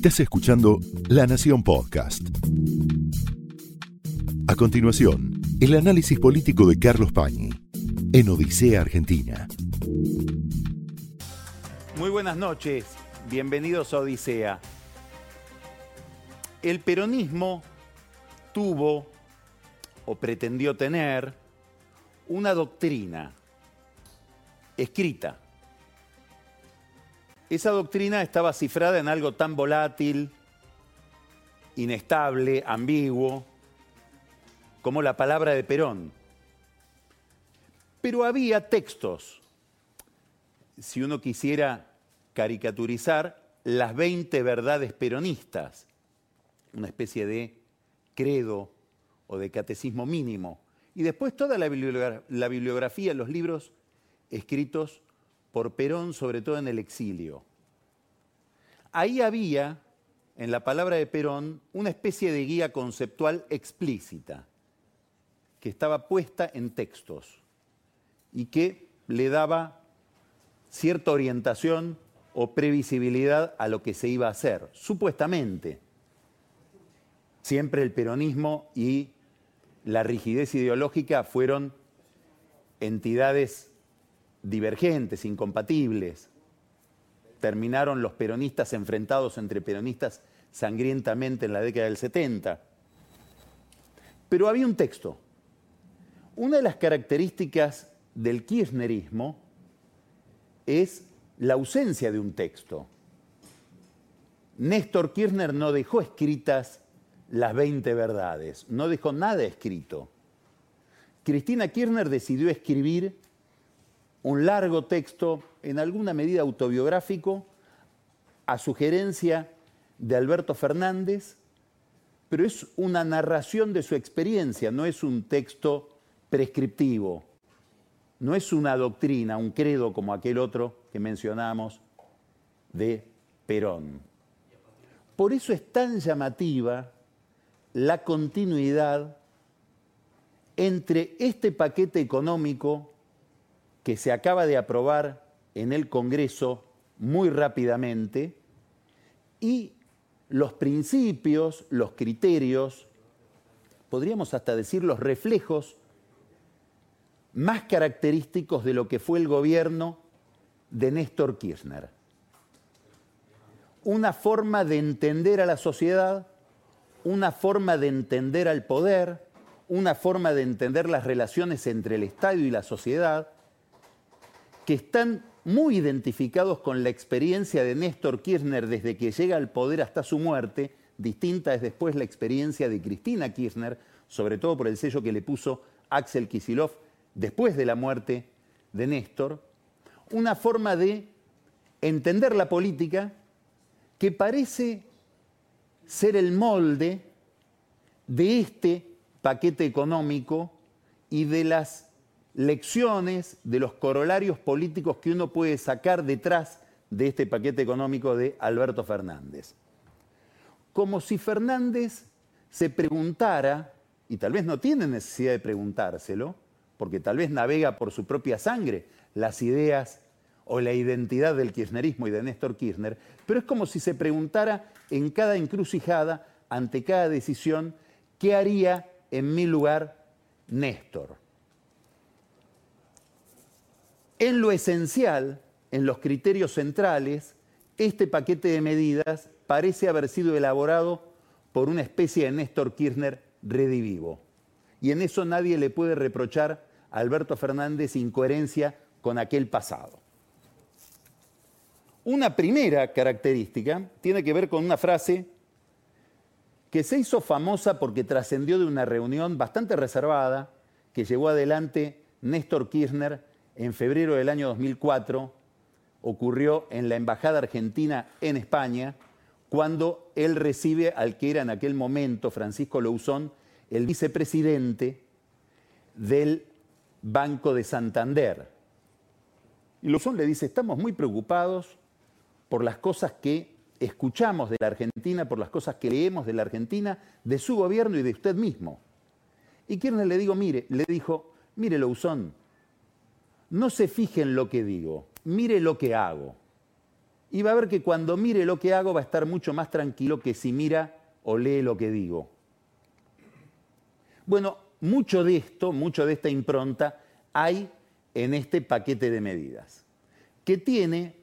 Estás escuchando La Nación Podcast. A continuación, el análisis político de Carlos Pañi en Odisea Argentina. Muy buenas noches, bienvenidos a Odisea. El peronismo tuvo o pretendió tener una doctrina escrita. Esa doctrina estaba cifrada en algo tan volátil, inestable, ambiguo, como la palabra de Perón. Pero había textos, si uno quisiera caricaturizar, las 20 verdades peronistas, una especie de credo o de catecismo mínimo, y después toda la, bibliografía, los libros escritos por Perón, sobre todo en el exilio. Ahí había, en la palabra de Perón, una especie de guía conceptual explícita, que estaba puesta en textos y que le daba cierta orientación o previsibilidad a lo que se iba a hacer, supuestamente. Siempre el peronismo y la rigidez ideológica fueron entidades divergentes, incompatibles. Terminaron los peronistas enfrentados entre peronistas sangrientamente en la década del 70. Pero había un texto. Una de las características del kirchnerismo es la ausencia de un texto. Néstor Kirchner no dejó escritas las 20 verdades, no dejó nada escrito. Cristina Kirchner decidió escribir un largo texto, en alguna medida autobiográfico, a sugerencia de Alberto Fernández, pero es una narración de su experiencia, no es un texto prescriptivo, no es una doctrina, un credo como aquel otro que mencionamos de Perón. Por eso es tan llamativa la continuidad entre este paquete económico que se acaba de aprobar en el Congreso muy rápidamente y los principios, los criterios, podríamos hasta decir los reflejos más característicos de lo que fue el gobierno de Néstor Kirchner. Una forma de entender a la sociedad, una forma de entender al poder, una forma de entender las relaciones entre el Estado y la sociedad, que están muy identificados con la experiencia de Néstor Kirchner desde que llega al poder hasta su muerte, distinta es después la experiencia de Cristina Kirchner, sobre todo por el sello que le puso Axel Kisilov después de la muerte de Néstor, una forma de entender la política que parece ser el molde de este paquete económico y de las lecciones de los corolarios políticos que uno puede sacar detrás de este paquete económico de Alberto Fernández. Como si Fernández se preguntara, y tal vez no tiene necesidad de preguntárselo, porque tal vez navega por su propia sangre las ideas o la identidad del kirchnerismo y de Néstor Kirchner, pero es como si se preguntara en cada encrucijada, ante cada decisión, ¿qué haría en mi lugar Néstor? En lo esencial, en los criterios centrales, este paquete de medidas parece haber sido elaborado por una especie de Néstor Kirchner redivivo. Y en eso nadie le puede reprochar a Alberto Fernández incoherencia con aquel pasado. Una primera característica tiene que ver con una frase que se hizo famosa porque trascendió de una reunión bastante reservada que llevó adelante Néstor Kirchner en febrero del año 2004 ocurrió en la Embajada Argentina en España, cuando él recibe al que era en aquel momento Francisco Louzón, el vicepresidente del Banco de Santander. Y Louzón le dice, estamos muy preocupados por las cosas que escuchamos de la Argentina, por las cosas que leemos de la Argentina, de su gobierno y de usted mismo. Y Kirchner le, digo, mire, le dijo, mire Louzón, no se fije en lo que digo, mire lo que hago. y va a ver que cuando mire lo que hago va a estar mucho más tranquilo que si mira o lee lo que digo. Bueno, mucho de esto, mucho de esta impronta hay en este paquete de medidas, que tiene,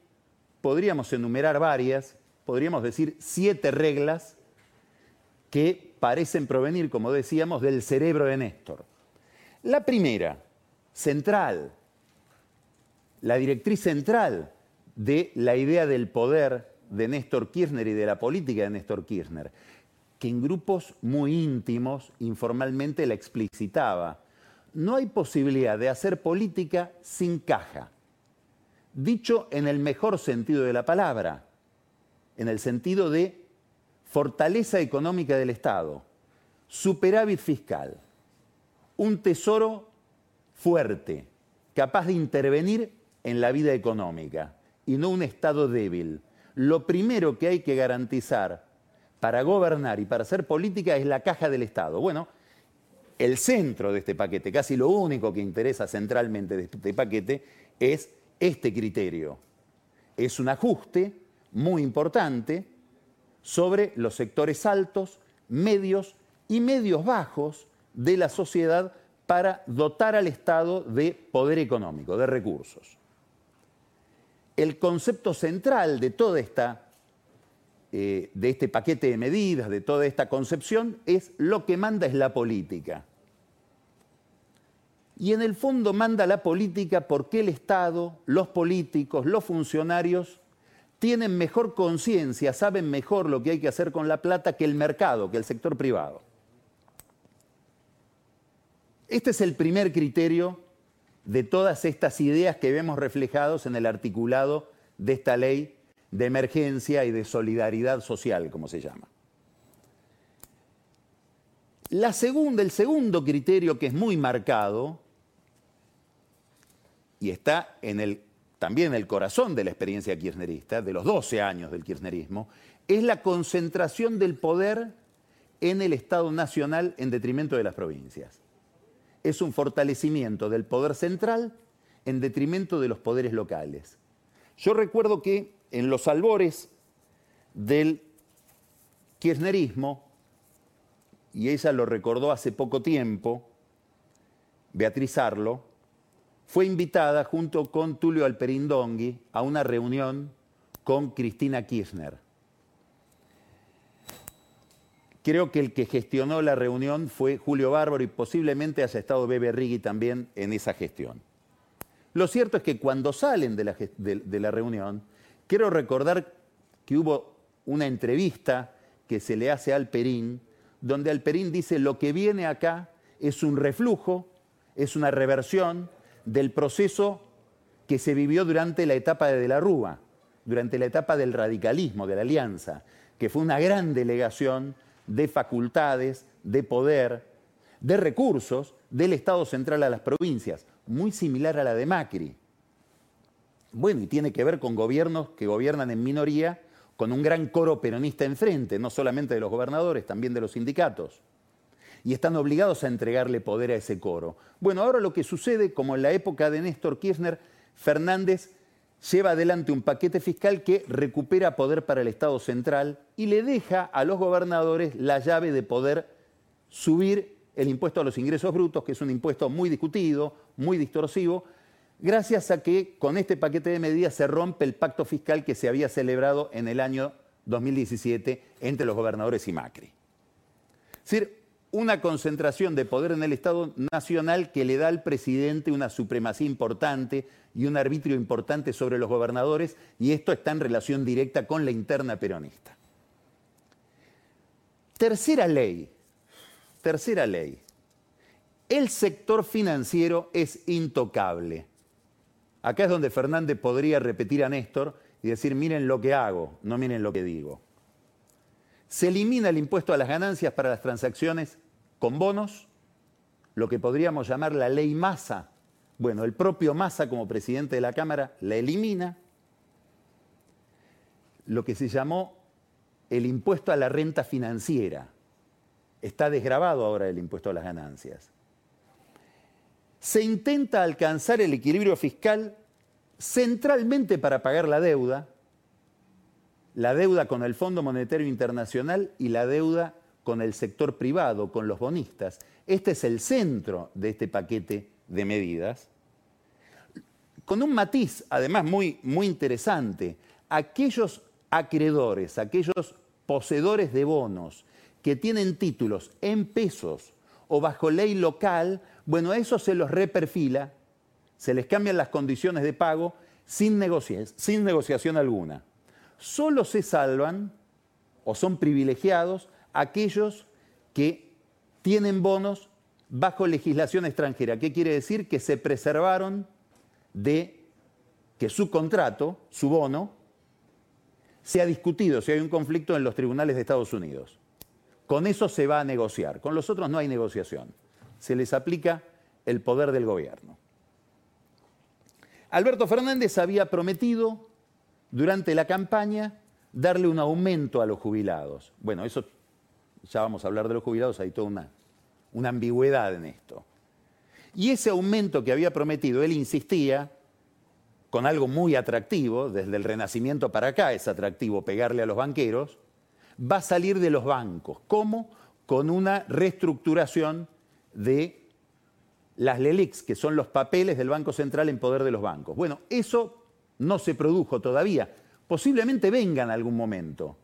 podríamos enumerar varias, podríamos decir siete reglas que parecen provenir, como decíamos, del cerebro de Néstor. La primera, central, la directriz central de la idea del poder de Néstor Kirchner y de la política de Néstor Kirchner, que en grupos muy íntimos, informalmente, la explicitaba. No hay posibilidad de hacer política sin caja. Dicho en el mejor sentido de la palabra, en el sentido de fortaleza económica del Estado, superávit fiscal, un tesoro fuerte, capaz de intervenir en la vida económica y no un Estado débil. Lo primero que hay que garantizar para gobernar y para hacer política es la caja del Estado. Bueno, el centro de este paquete, casi lo único que interesa centralmente de este paquete, es este criterio. Es un ajuste muy importante sobre los sectores altos, medios y medios bajos de la sociedad para dotar al Estado de poder económico, de recursos. El concepto central de toda esta eh, de este paquete de medidas, de toda esta concepción, es lo que manda es la política. Y en el fondo manda la política porque el Estado, los políticos, los funcionarios tienen mejor conciencia, saben mejor lo que hay que hacer con la plata que el mercado, que el sector privado. Este es el primer criterio de todas estas ideas que vemos reflejados en el articulado de esta ley de emergencia y de solidaridad social, como se llama. La segunda, el segundo criterio que es muy marcado y está también en el corazón de la experiencia kirchnerista, de los 12 años del kirchnerismo, es la concentración del poder en el Estado Nacional en detrimento de las provincias. Es un fortalecimiento del poder central en detrimento de los poderes locales. Yo recuerdo que en los albores del kirchnerismo, y ella lo recordó hace poco tiempo, Beatriz Arlo, fue invitada junto con Tulio Alperindongui a una reunión con Cristina Kirchner. Creo que el que gestionó la reunión fue Julio Bárbaro y posiblemente haya estado Bebe Rigui también en esa gestión. Lo cierto es que cuando salen de la, de la reunión, Quiero recordar que hubo una entrevista que se le hace a Alperín, donde Alperín dice lo que viene acá es un reflujo, es una reversión del proceso que se vivió durante la etapa de, de la Rúa, durante la etapa del radicalismo, de la alianza, que fue una gran delegación de facultades, de poder, de recursos del Estado central a las provincias, muy similar a la de Macri. Bueno, y tiene que ver con gobiernos que gobiernan en minoría, con un gran coro peronista enfrente, no solamente de los gobernadores, también de los sindicatos. Y están obligados a entregarle poder a ese coro. Bueno, ahora lo que sucede, como en la época de Néstor Kirchner, Fernández lleva adelante un paquete fiscal que recupera poder para el Estado central y le deja a los gobernadores la llave de poder subir el impuesto a los ingresos brutos, que es un impuesto muy discutido, muy distorsivo, gracias a que con este paquete de medidas se rompe el pacto fiscal que se había celebrado en el año 2017 entre los gobernadores y Macri. Es decir, una concentración de poder en el Estado Nacional que le da al presidente una supremacía importante y un arbitrio importante sobre los gobernadores, y esto está en relación directa con la interna peronista. Tercera ley, tercera ley. El sector financiero es intocable. Acá es donde Fernández podría repetir a Néstor y decir, miren lo que hago, no miren lo que digo. Se elimina el impuesto a las ganancias para las transacciones con bonos, lo que podríamos llamar la ley Massa. Bueno, el propio Massa como presidente de la Cámara la elimina. Lo que se llamó el impuesto a la renta financiera. Está desgrabado ahora el impuesto a las ganancias se intenta alcanzar el equilibrio fiscal centralmente para pagar la deuda, la deuda con el Fondo Monetario Internacional y la deuda con el sector privado, con los bonistas. Este es el centro de este paquete de medidas. Con un matiz, además, muy, muy interesante. Aquellos acreedores, aquellos poseedores de bonos que tienen títulos en pesos o bajo ley local, bueno, eso se los reperfila, se les cambian las condiciones de pago sin negociación alguna. Solo se salvan o son privilegiados aquellos que tienen bonos bajo legislación extranjera. ¿Qué quiere decir? Que se preservaron de que su contrato, su bono, sea discutido si hay un conflicto en los tribunales de Estados Unidos. Con eso se va a negociar. Con los otros no hay negociación. Se les aplica el poder del gobierno. Alberto Fernández había prometido durante la campaña darle un aumento a los jubilados. Bueno, eso ya vamos a hablar de los jubilados, hay toda una, una ambigüedad en esto. Y ese aumento que había prometido, él insistía con algo muy atractivo, desde el Renacimiento para acá es atractivo pegarle a los banqueros, va a salir de los bancos. ¿Cómo? Con una reestructuración de las LELIX, que son los papeles del Banco Central en poder de los bancos. Bueno, eso no se produjo todavía. Posiblemente venga en algún momento,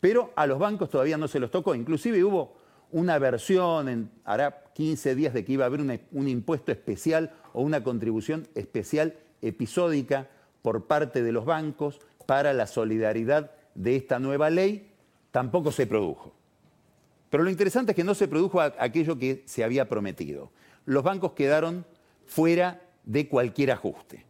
pero a los bancos todavía no se los tocó. Inclusive hubo una versión, en, hará 15 días, de que iba a haber un impuesto especial o una contribución especial episódica por parte de los bancos para la solidaridad de esta nueva ley tampoco se produjo. Pero lo interesante es que no se produjo aquello que se había prometido. Los bancos quedaron fuera de cualquier ajuste.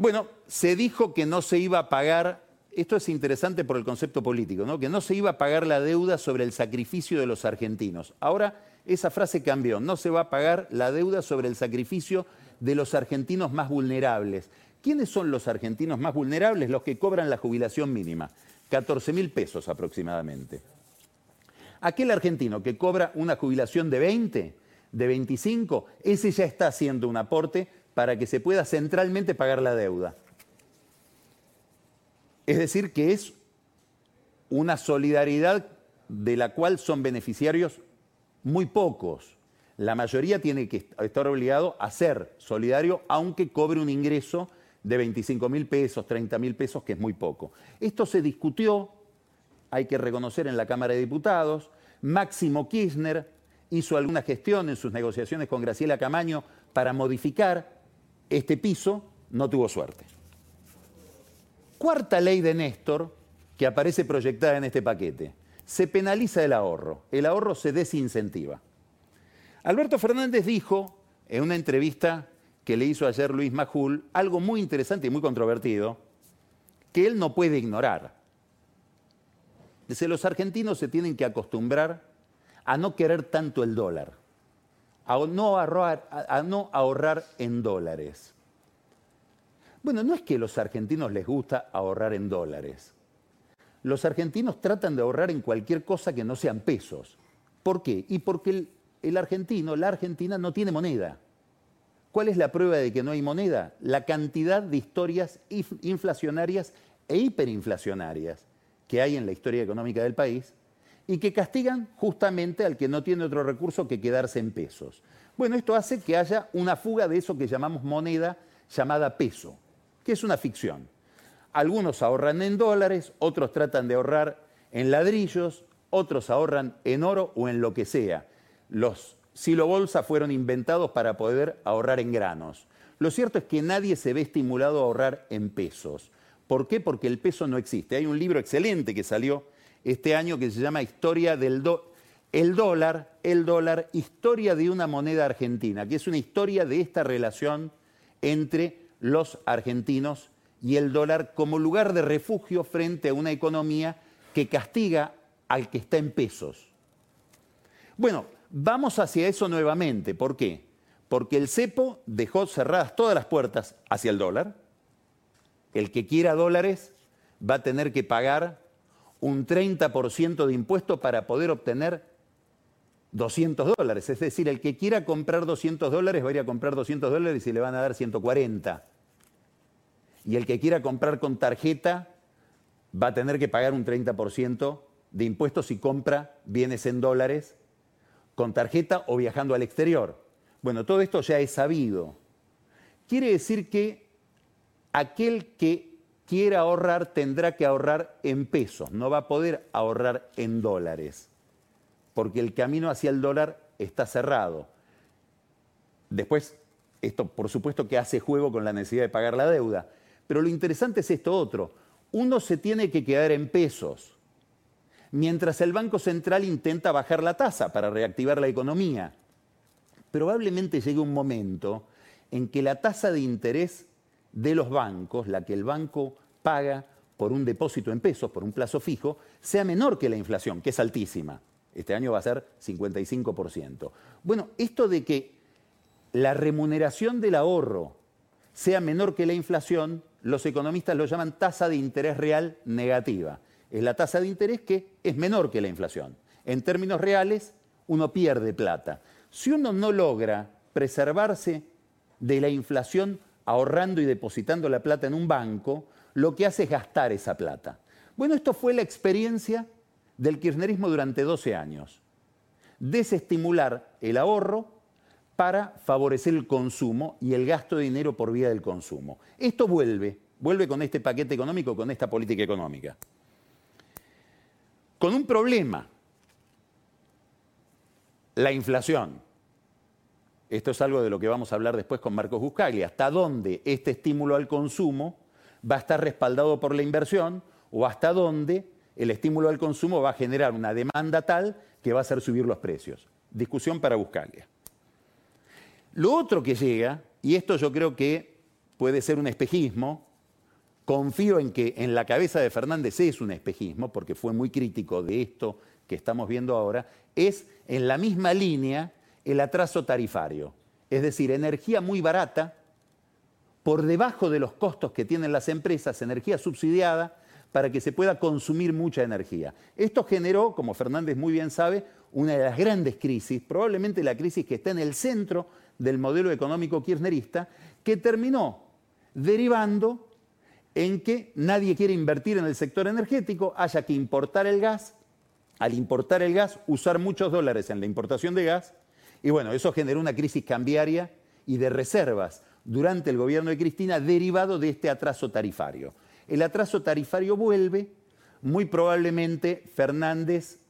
Bueno, se dijo que no se iba a pagar, esto es interesante por el concepto político, ¿no? que no se iba a pagar la deuda sobre el sacrificio de los argentinos. Ahora esa frase cambió, no se va a pagar la deuda sobre el sacrificio de los argentinos más vulnerables. ¿Quiénes son los argentinos más vulnerables? Los que cobran la jubilación mínima, 14 mil pesos aproximadamente. Aquel argentino que cobra una jubilación de 20, de 25, ese ya está haciendo un aporte para que se pueda centralmente pagar la deuda. Es decir, que es una solidaridad de la cual son beneficiarios muy pocos. La mayoría tiene que estar obligado a ser solidario, aunque cobre un ingreso de 25 mil pesos, 30 mil pesos, que es muy poco. Esto se discutió, hay que reconocer, en la Cámara de Diputados. Máximo Kirchner hizo alguna gestión en sus negociaciones con Graciela Camaño para modificar este piso, no tuvo suerte. Cuarta ley de Néstor que aparece proyectada en este paquete. Se penaliza el ahorro, el ahorro se desincentiva. Alberto Fernández dijo en una entrevista que le hizo ayer Luis Majul algo muy interesante y muy controvertido que él no puede ignorar. Dice, los argentinos se tienen que acostumbrar a no querer tanto el dólar, a no ahorrar, a no ahorrar en dólares. Bueno, no es que a los argentinos les gusta ahorrar en dólares. Los argentinos tratan de ahorrar en cualquier cosa que no sean pesos. ¿Por qué? Y porque el, el argentino, la Argentina no tiene moneda. ¿Cuál es la prueba de que no hay moneda? La cantidad de historias inflacionarias e hiperinflacionarias que hay en la historia económica del país y que castigan justamente al que no tiene otro recurso que quedarse en pesos. Bueno, esto hace que haya una fuga de eso que llamamos moneda llamada peso, que es una ficción. Algunos ahorran en dólares, otros tratan de ahorrar en ladrillos, otros ahorran en oro o en lo que sea. Los Silo Bolsa fueron inventados para poder ahorrar en granos. Lo cierto es que nadie se ve estimulado a ahorrar en pesos. ¿Por qué? Porque el peso no existe. Hay un libro excelente que salió este año que se llama Historia del el dólar, el dólar, historia de una moneda argentina, que es una historia de esta relación entre los argentinos y el dólar como lugar de refugio frente a una economía que castiga al que está en pesos. Bueno, Vamos hacia eso nuevamente. ¿Por qué? Porque el cepo dejó cerradas todas las puertas hacia el dólar. El que quiera dólares va a tener que pagar un 30% de impuesto para poder obtener 200 dólares. Es decir, el que quiera comprar 200 dólares va a ir a comprar 200 dólares y le van a dar 140. y el que quiera comprar con tarjeta va a tener que pagar un 30% de impuestos si compra bienes en dólares con tarjeta o viajando al exterior. Bueno, todo esto ya es sabido. Quiere decir que aquel que quiera ahorrar tendrá que ahorrar en pesos, no va a poder ahorrar en dólares, porque el camino hacia el dólar está cerrado. Después, esto por supuesto que hace juego con la necesidad de pagar la deuda, pero lo interesante es esto otro. Uno se tiene que quedar en pesos, mientras el Banco Central intenta bajar la tasa para reactivar la economía. Probablemente llegue un momento en que la tasa de interés de los bancos, la que el banco paga por un depósito en pesos, por un plazo fijo, sea menor que la inflación, que es altísima. Este año va a ser 55%. Bueno, esto de que la remuneración del ahorro sea menor que la inflación, los economistas lo llaman tasa de interés real negativa. Es la tasa de interés que es menor que la inflación. En términos reales, uno pierde plata. Si uno no logra preservarse de la inflación ahorrando y depositando la plata en un banco, lo que hace es gastar esa plata. Bueno, esto fue la experiencia del kirchnerismo durante 12 años. Desestimular el ahorro para favorecer el consumo y el gasto de dinero por vía del consumo. Esto vuelve, vuelve con este paquete económico, con esta política económica. Con un problema, la inflación. Esto es algo de lo que vamos a hablar después con Marcos Buscaglia. ¿Hasta dónde este estímulo al consumo va a estar respaldado por la inversión o hasta dónde el estímulo al consumo va a generar una demanda tal que va a hacer subir los precios? Discusión para Buscaglia. Lo otro que llega, y esto yo creo que puede ser un espejismo, confío en que en la cabeza de Fernández es un espejismo, porque fue muy crítico de esto que estamos viendo ahora, es en la misma línea el atraso tarifario. Es decir, energía muy barata, por debajo de los costos que tienen las empresas, energía subsidiada, para que se pueda consumir mucha energía. Esto generó, como Fernández muy bien sabe, una de las grandes crisis, probablemente la crisis que está en el centro del modelo económico kirchnerista, que terminó derivando en que nadie quiere invertir en el sector energético, haya que importar el gas, al importar el gas, usar muchos dólares en la importación de gas, y bueno, eso generó una crisis cambiaria y de reservas durante el gobierno de Cristina derivado de este atraso tarifario. El atraso tarifario vuelve, muy probablemente Fernández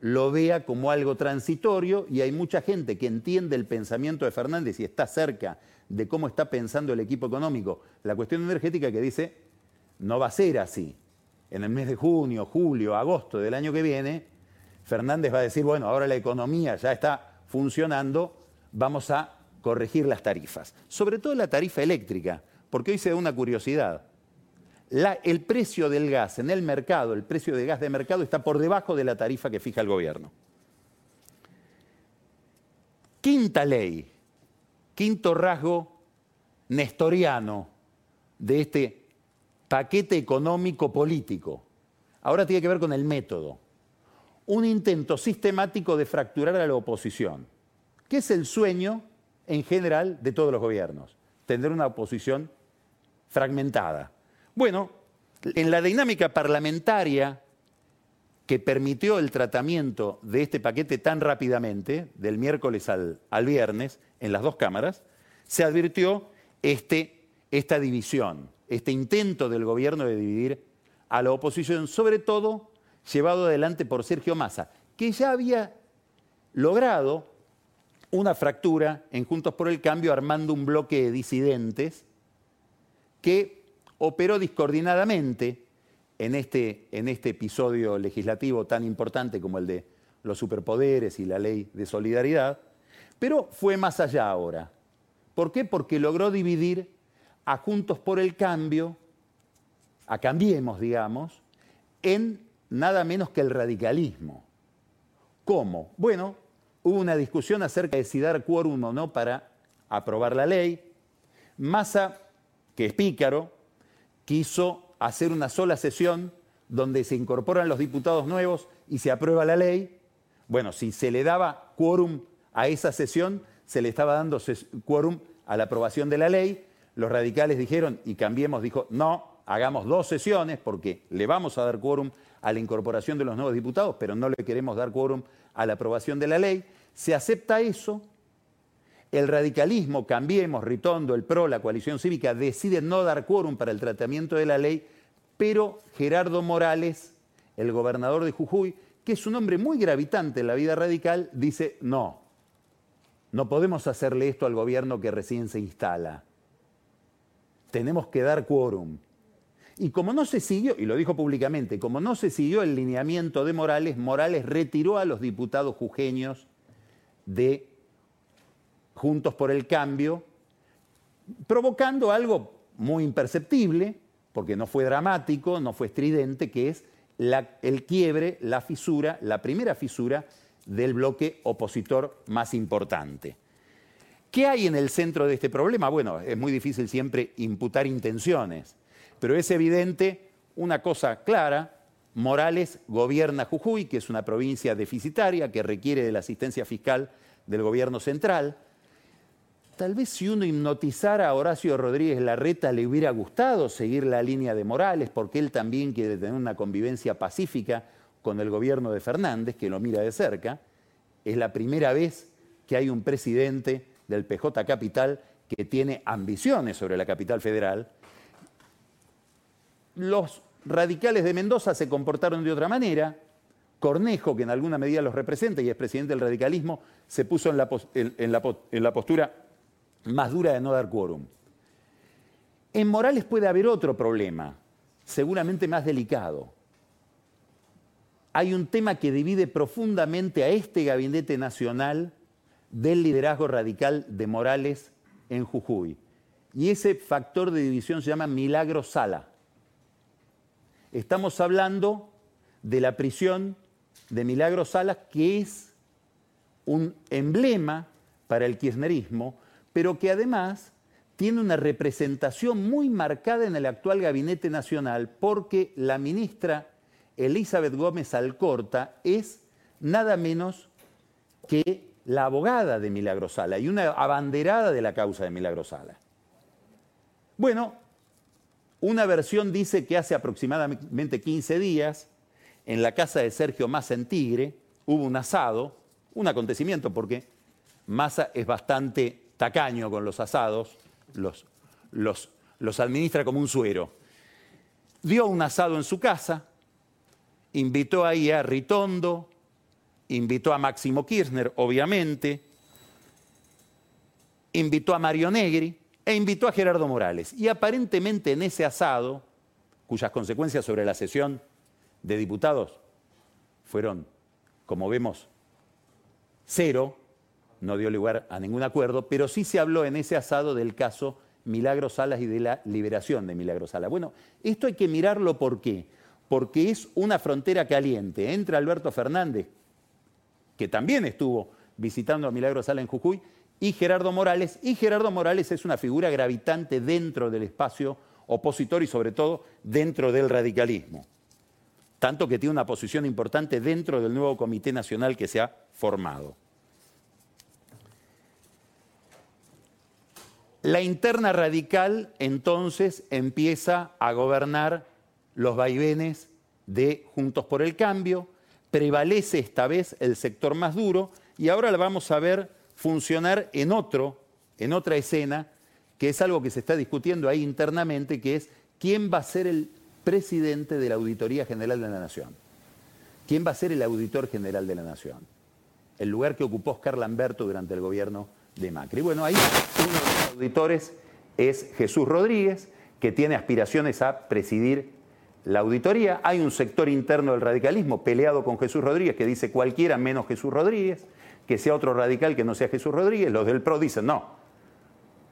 lo vea como algo transitorio y hay mucha gente que entiende el pensamiento de Fernández y está cerca de cómo está pensando el equipo económico la cuestión energética que dice, no va a ser así. En el mes de junio, julio, agosto del año que viene, Fernández va a decir, bueno, ahora la economía ya está funcionando, vamos a corregir las tarifas. Sobre todo la tarifa eléctrica, porque hoy se da una curiosidad. el precio del gas en el mercado, el precio de gas de mercado está por debajo de la tarifa que fija el gobierno. Quinta ley, quinto rasgo nestoriano de este paquete económico político. Ahora tiene que ver con el método un intento sistemático de fracturar a la oposición, que es el sueño en general de todos los gobiernos, tener una oposición fragmentada. Bueno, en la dinámica parlamentaria que permitió el tratamiento de este paquete tan rápidamente, del miércoles al, viernes, en las dos cámaras, se advirtió este, esta división, este intento del gobierno de dividir a la oposición, sobre todo llevado adelante por Sergio Massa, que ya había logrado una fractura en Juntos por el Cambio armando un bloque de disidentes que operó discoordinadamente en este, en este episodio legislativo tan importante como el de los superpoderes y la ley de solidaridad, pero fue más allá ahora. ¿Por qué? Porque logró dividir a Juntos por el Cambio, a Cambiemos, digamos, en nada menos que el radicalismo. ¿Cómo? Bueno, hubo una discusión acerca de si dar quórum o no para aprobar la ley. Massa, que es pícaro, quiso hacer una sola sesión donde se incorporan los diputados nuevos y se aprueba la ley. Bueno, si se le daba quórum a esa sesión, se le estaba dando quórum a la aprobación de la ley. Los radicales dijeron, y Cambiemos dijo, no, hagamos dos sesiones porque le vamos a dar quórum a la incorporación de los nuevos diputados, pero no le queremos dar quórum a la aprobación de la ley. Se acepta eso. El radicalismo, Cambiemos, Ritondo, el PRO, la coalición cívica, deciden no dar quórum para el tratamiento de la ley, pero Gerardo Morales, el gobernador de Jujuy, que es un hombre muy gravitante en la vida radical, dice, no, no podemos hacerle esto al gobierno que recién se instala. Tenemos que dar quórum. Y como no se siguió, y lo dijo públicamente, como no se siguió el lineamiento de Morales, Morales retiró a los diputados jujeños de Juntos por el Cambio, provocando algo muy imperceptible, porque no fue dramático, no fue estridente, que es el quiebre, la fisura, la primera fisura del bloque opositor más importante. ¿Qué hay en el centro de este problema? Bueno, es muy difícil siempre imputar intenciones, pero es evidente una cosa clara, Morales gobierna Jujuy, que es una provincia deficitaria que requiere de la asistencia fiscal del gobierno central. Tal vez si uno hipnotizara a Horacio Rodríguez Larreta le hubiera gustado seguir la línea de Morales, porque él también quiere tener una convivencia pacífica con el gobierno de Fernández, que lo mira de cerca. Es la primera vez que hay un presidente del PJ Capital que tiene ambiciones sobre la capital federal. Los radicales de Mendoza se comportaron de otra manera. Cornejo, que en alguna medida los representa y es presidente del radicalismo, se puso en la, postura más dura de no dar quórum. En Morales puede haber otro problema, seguramente más delicado. Hay un tema que divide profundamente a este gabinete nacional del liderazgo radical de Morales en Jujuy. Y ese factor de división se llama Milagro Sala. Estamos hablando de la prisión de Milagro Sala, que es un emblema para el kirchnerismo, pero que además tiene una representación muy marcada en el actual gabinete nacional porque la ministra Elizabeth Gómez Alcorta es nada menos que la abogada de Milagrosala y una abanderada de la causa de Milagrosala. Bueno, una versión dice que hace aproximadamente 15 días, en la casa de Sergio Massa en Tigre, hubo un asado, un acontecimiento porque Massa es bastante tacaño con los asados, los, los, los administra como un suero. Dio un asado en su casa, invitó ahí a Ritondo, invitó a Máximo Kirchner, obviamente, invitó a Mario Negri e invitó a Gerardo Morales. Y aparentemente en ese asado, cuyas consecuencias sobre la sesión de diputados fueron, como vemos, cero, no dio lugar a ningún acuerdo, pero sí se habló en ese asado del caso Milagro Salas y de la liberación de Milagro Salas. Bueno, esto hay que mirarlo por qué. Porque es una frontera caliente entre Alberto Fernández, que también estuvo visitando a Milagro Salas en Jujuy, y Gerardo Morales. Y Gerardo Morales es una figura gravitante dentro del espacio opositor y sobre todo dentro del radicalismo. Tanto que tiene una posición importante dentro del nuevo Comité Nacional que se ha formado. La interna radical entonces empieza a gobernar los vaivenes de Juntos por el Cambio, prevalece esta vez el sector más duro y ahora la vamos a ver funcionar en otro, en otra escena, que es algo que se está discutiendo ahí internamente, que es quién va a ser el presidente de la Auditoría General de la Nación. ¿Quién va a ser el auditor general de la Nación? El lugar que ocupó Oscar Lamberto durante el gobierno de Macri. Bueno, ahí uno de los auditores es Jesús Rodríguez, que tiene aspiraciones a presidir la auditoría. Hay un sector interno del radicalismo peleado con Jesús Rodríguez que dice cualquiera menos Jesús Rodríguez, que sea otro radical que no sea Jesús Rodríguez. Los del PRO dicen no,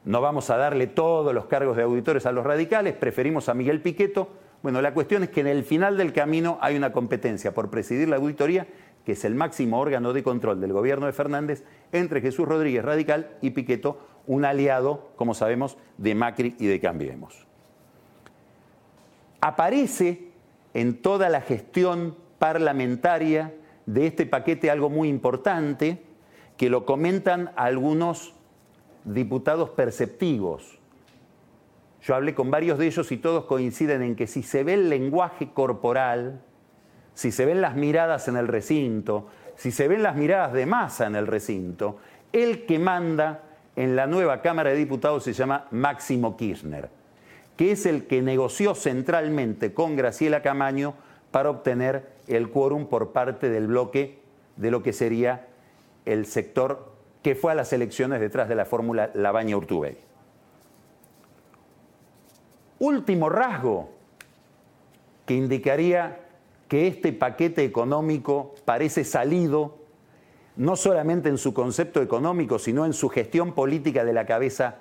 no vamos a darle todos los cargos de auditores a los radicales, preferimos a Miguel Piqueto. Bueno, la cuestión es que en el final del camino hay una competencia por presidir la auditoría que es el máximo órgano de control del gobierno de Fernández, entre Jesús Rodríguez Radical y Piqueto, un aliado, como sabemos, de Macri y de Cambiemos. Aparece en toda la gestión parlamentaria de este paquete algo muy importante que lo comentan algunos diputados perceptivos. Yo hablé con varios de ellos y todos coinciden en que si se ve el lenguaje corporal, si se ven las miradas en el recinto, si se ven las miradas de masa en el recinto, el que manda en la nueva Cámara de Diputados se llama Máximo Kirchner, que es el que negoció centralmente con Graciela Camaño para obtener el quórum por parte del bloque de lo que sería el sector que fue a las elecciones detrás de la fórmula Labaña-Urtubey. Último rasgo que indicaría que este paquete económico parece salido no solamente en su concepto económico, sino en su gestión política de la cabeza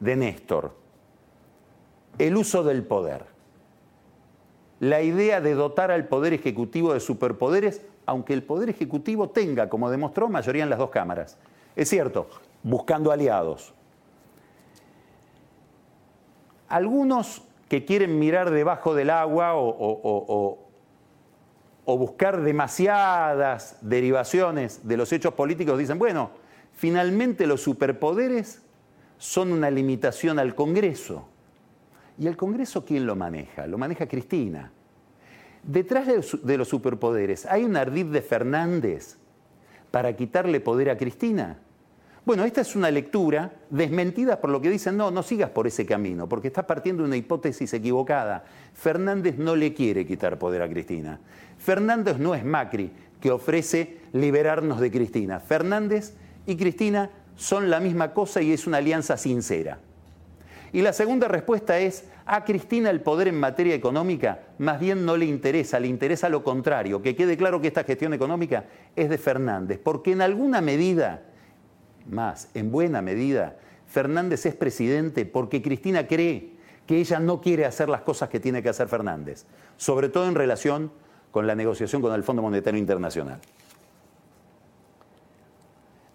de Néstor. El uso del poder. La idea de dotar al Poder Ejecutivo de superpoderes, aunque el Poder Ejecutivo tenga, como demostró, mayoría en las dos cámaras. Es cierto, buscando aliados. Algunos que quieren mirar debajo del agua o, buscar demasiadas derivaciones de los hechos políticos, dicen, bueno, finalmente los superpoderes son una limitación al Congreso. ¿Y el Congreso quién lo maneja? Lo maneja Cristina. Detrás de los superpoderes, ¿hay un ardid de Fernández para quitarle poder a Cristina? Bueno, esta es una lectura desmentida por lo que dicen, no, no sigas por ese camino, porque estás partiendo de una hipótesis equivocada. Fernández no le quiere quitar poder a Cristina. Fernández no es Macri, que ofrece liberarnos de Cristina. Fernández y Cristina son la misma cosa y es una alianza sincera. Y la segunda respuesta es, a Cristina el poder en materia económica más bien no le interesa, le interesa lo contrario, que quede claro que esta gestión económica es de Fernández, porque en alguna medida más, en buena medida, Fernández es presidente porque Cristina cree que ella no quiere hacer las cosas que tiene que hacer Fernández, sobre todo en relación con la negociación con el Fondo Monetario Internacional.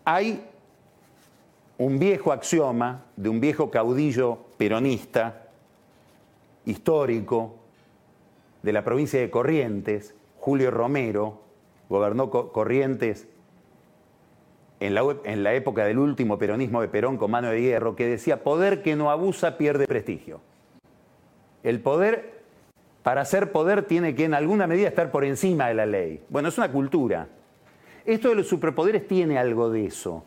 Hay un viejo axioma de un viejo caudillo peronista, histórico, de la provincia de Corrientes, Julio Romero, gobernó Corrientes en la, época del último peronismo de Perón con mano de hierro, que decía, poder que no abusa pierde prestigio. El poder, para ser poder, tiene que en alguna medida estar por encima de la ley. Bueno, es una cultura. Esto de los superpoderes tiene algo de eso.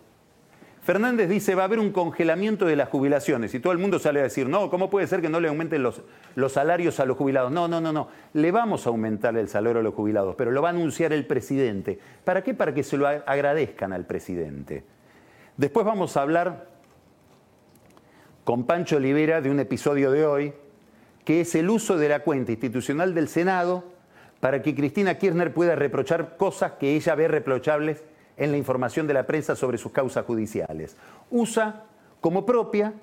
Fernández dice, va a haber un congelamiento de las jubilaciones y todo el mundo sale a decir, no, ¿cómo puede ser que no le aumenten los, los salarios a los jubilados? No, no, no, no, le vamos a aumentar el salario a los jubilados, pero lo va a anunciar el presidente. ¿Para qué? Para que se lo agradezcan al presidente. Después vamos a hablar con Pancho Olivera de un episodio de hoy, que es el uso de la cuenta institucional del Senado para que Cristina Kirchner pueda reprochar cosas que ella ve reprochables en la información de la prensa sobre sus causas judiciales. Usa como propia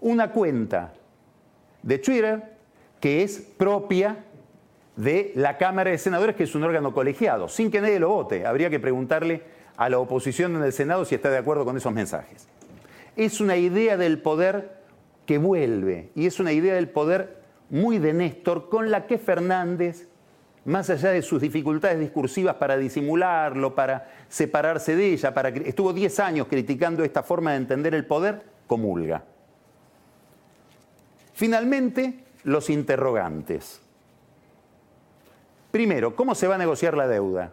una cuenta de Twitter que es propia de la Cámara de Senadores, que es un órgano colegiado, sin que nadie lo vote. Habría que preguntarle a la oposición en el Senado si está de acuerdo con esos mensajes. Es una idea del poder que vuelve y es una idea del poder muy de Néstor con la que Fernández más allá de sus dificultades discursivas para disimularlo, para separarse de ella, para, estuvo 10 años criticando esta forma de entender el poder, comulga. Finalmente, los interrogantes. Primero, ¿cómo se va a negociar la deuda?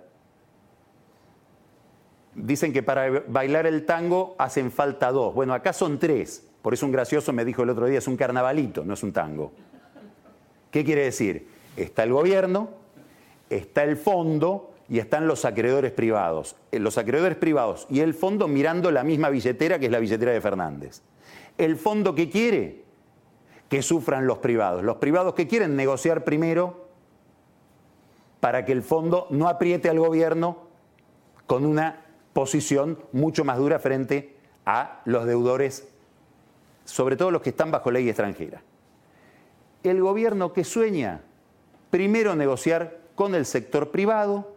Dicen que para bailar el tango hacen falta dos. Bueno, acá son tres. Por eso un gracioso me dijo el otro día, es un carnavalito, no es un tango. ¿Qué quiere decir? Está el gobierno, está el fondo y están los acreedores privados. Eh, los acreedores privados y el fondo mirando la misma billetera que es la billetera de Fernández. ¿El fondo que quiere? Que sufran los privados. Los privados que quieren negociar primero para que el fondo no apriete al gobierno con una posición mucho más dura frente a los deudores, sobre todo los que están bajo ley extranjera. El gobierno que sueña primero negociar con el sector privado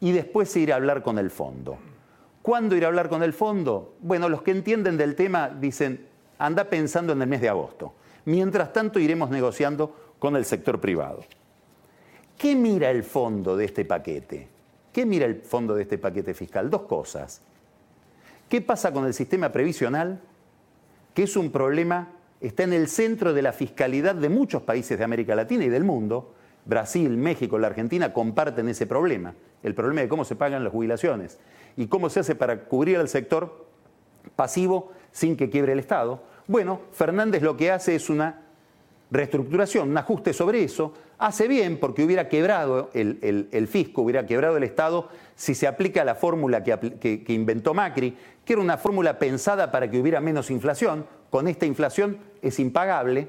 y después ir a hablar con el fondo. ¿Cuándo ir a hablar con el fondo? Bueno, los que entienden del tema dicen, anda pensando en el mes de agosto. Mientras tanto iremos negociando con el sector privado. ¿Qué mira el fondo de este paquete? ¿Qué mira el fondo de este paquete fiscal? Dos cosas. ¿Qué pasa con el sistema previsional? Que es un problema está en el centro de la fiscalidad de muchos países de América Latina y del mundo. Brasil, México, la Argentina comparten ese problema, el problema de cómo se pagan las jubilaciones y cómo se hace para cubrir al sector pasivo sin que quiebre el Estado. Bueno, Fernández lo que hace es una reestructuración, un ajuste sobre eso, hace bien porque hubiera quebrado el, fisco, hubiera quebrado el Estado si se aplica la fórmula que, inventó Macri, que era una fórmula pensada para que hubiera menos inflación, con esta inflación es impagable.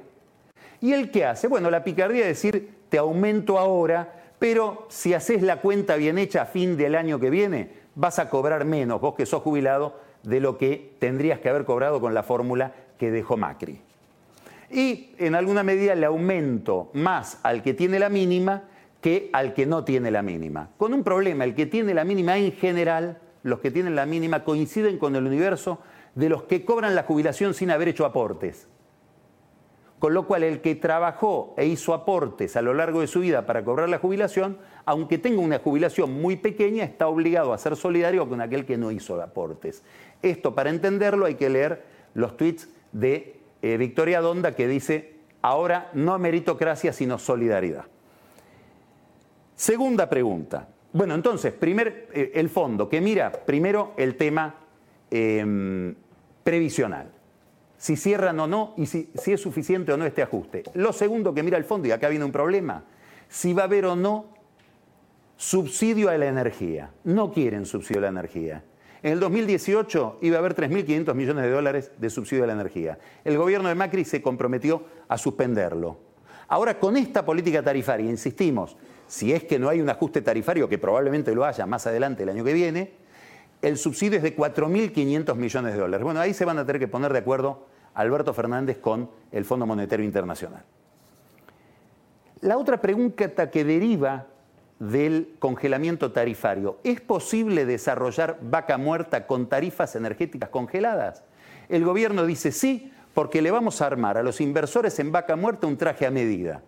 ¿Y el qué hace? Bueno, la picardía es decir, te aumento ahora, pero si haces la cuenta bien hecha a fin del año que viene, vas a cobrar menos, vos que sos jubilado, de lo que tendrías que haber cobrado con la fórmula que dejó Macri y en alguna medida le aumento más al que tiene la mínima que al que no tiene la mínima. Con un problema, el que tiene la mínima en general, los que tienen la mínima coinciden con el universo de los que cobran la jubilación sin haber hecho aportes. Con lo cual el que trabajó e hizo aportes a lo largo de su vida para cobrar la jubilación, aunque tenga una jubilación muy pequeña, está obligado a ser solidario con aquel que no hizo aportes. Esto para entenderlo hay que leer los tweets de eh, Victoria Donda que dice, ahora no meritocracia, sino solidaridad. Segunda pregunta. Bueno, entonces, primer, eh, el fondo, que mira primero el tema em, previsional. Si cierran o no y si, es suficiente o no este ajuste. Lo segundo que mira el fondo, y acá viene un problema, si va a haber o no subsidio a la energía. No quieren subsidio a la energía. En el 2018 iba a haber 3.500 millones de dólares de subsidio a la energía. El gobierno de Macri se comprometió a suspenderlo. Ahora, con esta política tarifaria, insistimos, si es que no hay un ajuste tarifario, que probablemente lo haya más adelante el año que viene, el subsidio es de 4.500 millones de dólares. Bueno, ahí se van a tener que poner de acuerdo Alberto Fernández con el Fondo Monetario Internacional. La otra pregunta que deriva del congelamiento tarifario. ¿Es posible desarrollar vaca muerta con tarifas energéticas congeladas? El gobierno dice sí, porque le vamos a armar a los inversores en vaca muerta un traje a medida,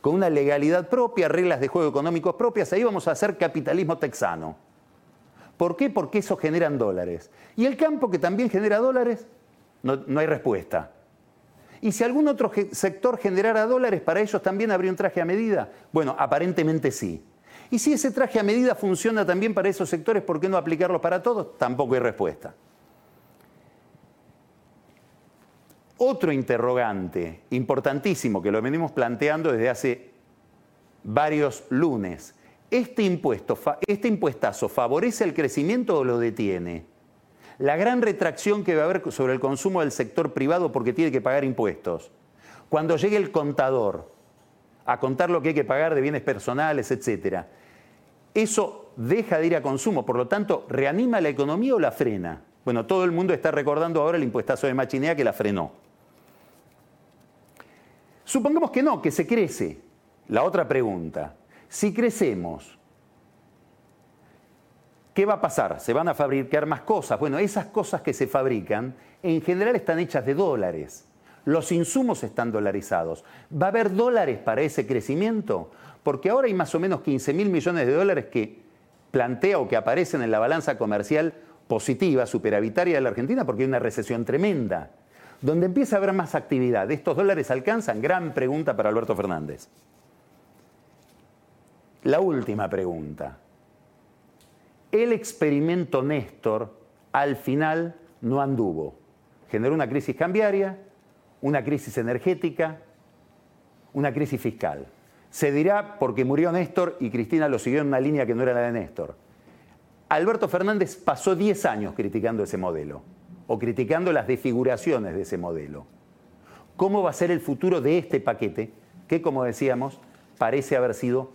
con una legalidad propia, reglas de juego económicos propias, ahí vamos a hacer capitalismo texano. ¿Por qué? Porque eso generan dólares. Y el campo que también genera dólares, no, no hay respuesta. ¿Y si algún otro sector generara dólares, para ellos también habría un traje a medida? Bueno, aparentemente sí. Y si ese traje a medida funciona también para esos sectores, ¿por qué no aplicarlo para todos? Tampoco hay respuesta. Otro interrogante importantísimo que lo venimos planteando desde hace varios lunes. ¿Este, impuesto, ¿Este impuestazo favorece el crecimiento o lo detiene? La gran retracción que va a haber sobre el consumo del sector privado porque tiene que pagar impuestos. Cuando llegue el contador a contar lo que hay que pagar de bienes personales, etc. Eso deja de ir a consumo, por lo tanto, ¿reanima la economía o la frena? Bueno, todo el mundo está recordando ahora el impuestazo de machinea que la frenó. Supongamos que no, que se crece. La otra pregunta, si crecemos, ¿qué va a pasar? ¿Se van a fabricar más cosas? Bueno, esas cosas que se fabrican en general están hechas de dólares. Los insumos están dolarizados. ¿Va a haber dólares para ese crecimiento? Porque ahora hay más o menos 15 mil millones de dólares que plantea o que aparecen en la balanza comercial positiva, superavitaria de la Argentina, porque hay una recesión tremenda. Donde empieza a haber más actividad, ¿estos dólares alcanzan? Gran pregunta para Alberto Fernández. La última pregunta. El experimento Néstor al final no anduvo. Generó una crisis cambiaria, una crisis energética, una crisis fiscal. Se dirá porque murió Néstor y Cristina lo siguió en una línea que no era la de Néstor. Alberto Fernández pasó 10 años criticando ese modelo o criticando las desfiguraciones de ese modelo. ¿Cómo va a ser el futuro de este paquete que, como decíamos, parece haber sido